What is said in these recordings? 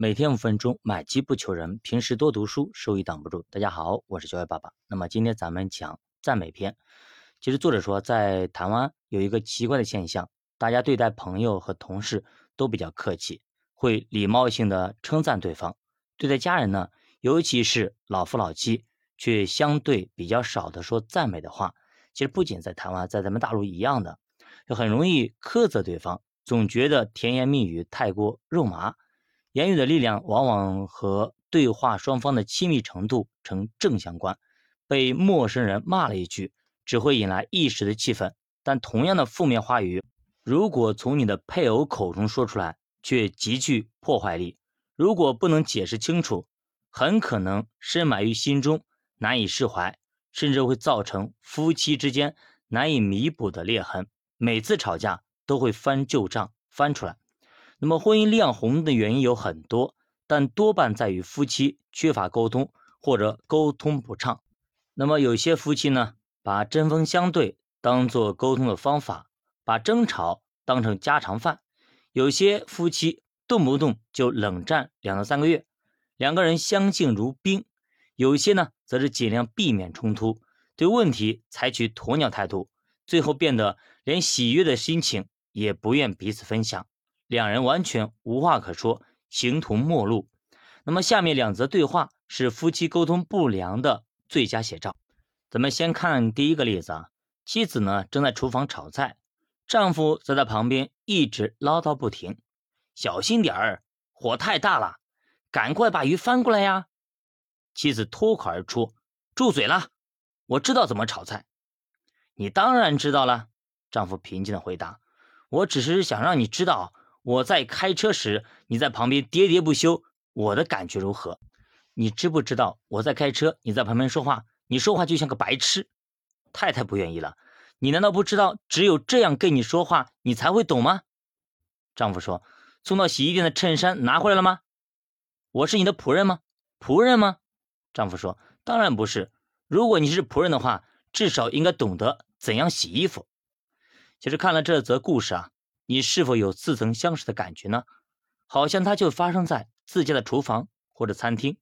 每天五分钟，买机不求人，平时多读书，收益挡不住。大家好，我是教育爸爸。那么今天咱们讲赞美篇。其实作者说，在台湾有一个奇怪的现象，大家对待朋友和同事都比较客气，会礼貌性的称赞对方；对待家人呢，尤其是老夫老妻，却相对比较少的说赞美的话。其实不仅在台湾，在咱们大陆一样的，就很容易苛责对方，总觉得甜言蜜语太过肉麻。言语的力量往往和对话双方的亲密程度成正相关。被陌生人骂了一句，只会引来一时的气愤；但同样的负面话语，如果从你的配偶口中说出来，却极具破坏力。如果不能解释清楚，很可能深埋于心中，难以释怀，甚至会造成夫妻之间难以弥补的裂痕。每次吵架都会翻旧账，翻出来。那么婚姻亮红的原因有很多，但多半在于夫妻缺乏沟通或者沟通不畅。那么有些夫妻呢，把针锋相对当做沟通的方法，把争吵当成家常饭；有些夫妻动不动就冷战两到三个月，两个人相敬如宾；有些呢，则是尽量避免冲突，对问题采取鸵鸟态度，最后变得连喜悦的心情也不愿彼此分享。两人完全无话可说，形同陌路。那么下面两则对话是夫妻沟通不良的最佳写照。咱们先看第一个例子啊，妻子呢正在厨房炒菜，丈夫则在旁边一直唠叨不停：“小心点儿，火太大了，赶快把鱼翻过来呀！”妻子脱口而出：“住嘴了，我知道怎么炒菜。”你当然知道了，丈夫平静的回答：“我只是想让你知道。”我在开车时，你在旁边喋喋不休，我的感觉如何？你知不知道我在开车，你在旁边说话，你说话就像个白痴。太太不愿意了，你难道不知道只有这样跟你说话，你才会懂吗？丈夫说：“送到洗衣店的衬衫拿回来了吗？我是你的仆人吗？仆人吗？”丈夫说：“当然不是。如果你是仆人的话，至少应该懂得怎样洗衣服。”其实看了这则故事啊。你是否有似曾相识的感觉呢？好像它就发生在自家的厨房或者餐厅。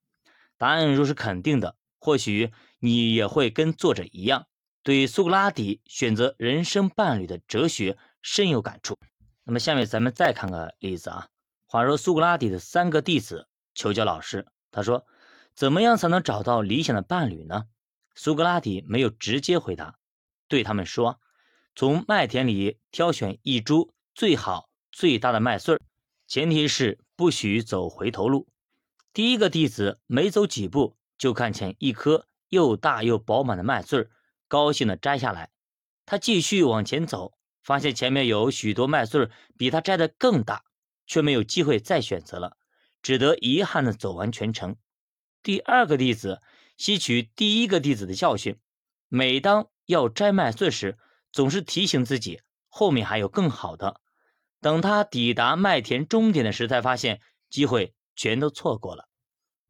答案若是肯定的，或许你也会跟作者一样，对苏格拉底选择人生伴侣的哲学深有感触。那么下面咱们再看个例子啊。话说苏格拉底的三个弟子求教老师，他说：“怎么样才能找到理想的伴侣呢？”苏格拉底没有直接回答，对他们说：“从麦田里挑选一株。”最好最大的麦穗儿，前提是不许走回头路。第一个弟子没走几步，就看见一颗又大又饱满的麦穗儿，高兴地摘下来。他继续往前走，发现前面有许多麦穗儿比他摘的更大，却没有机会再选择了，只得遗憾地走完全程。第二个弟子吸取第一个弟子的教训，每当要摘麦穗时，总是提醒自己后面还有更好的。等他抵达麦田终点的时，才发现机会全都错过了。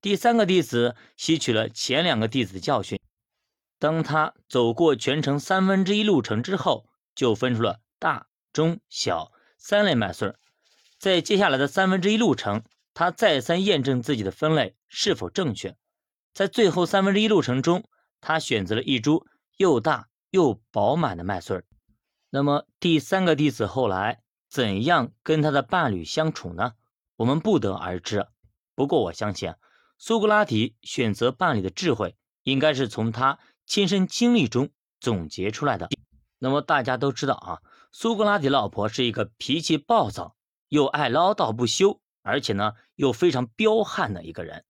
第三个弟子吸取了前两个弟子的教训，当他走过全程三分之一路程之后，就分出了大、中、小三类麦穗。在接下来的三分之一路程，他再三验证自己的分类是否正确。在最后三分之一路程中，他选择了一株又大又饱满的麦穗。那么第三个弟子后来。怎样跟他的伴侣相处呢？我们不得而知。不过我相信，苏格拉底选择伴侣的智慧，应该是从他亲身经历中总结出来的。那么大家都知道啊，苏格拉底老婆是一个脾气暴躁、又爱唠叨不休，而且呢又非常彪悍的一个人。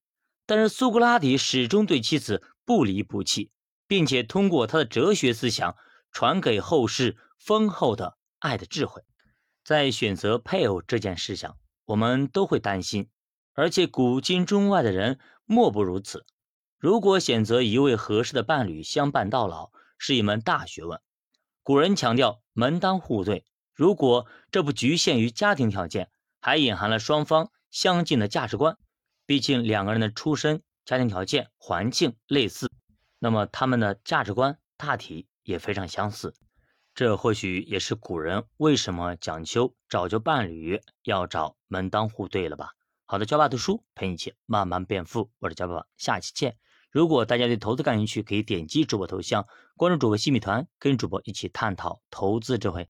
但是苏格拉底始终对妻子不离不弃，并且通过他的哲学思想传给后世丰厚的爱的智慧。在选择配偶这件事上，我们都会担心，而且古今中外的人莫不如此。如果选择一位合适的伴侣相伴到老，是一门大学问。古人强调门当户对，如果这不局限于家庭条件，还隐含了双方相近的价值观。毕竟两个人的出身、家庭条件、环境类似，那么他们的价值观大体也非常相似。这或许也是古人为什么讲究找就伴侣要找门当户对了吧？好的，教爸读书陪你一起慢慢变富。我是教爸爸，下期见。如果大家对投资感兴趣，可以点击主播头像关注主播新米团，跟主播一起探讨投资智慧。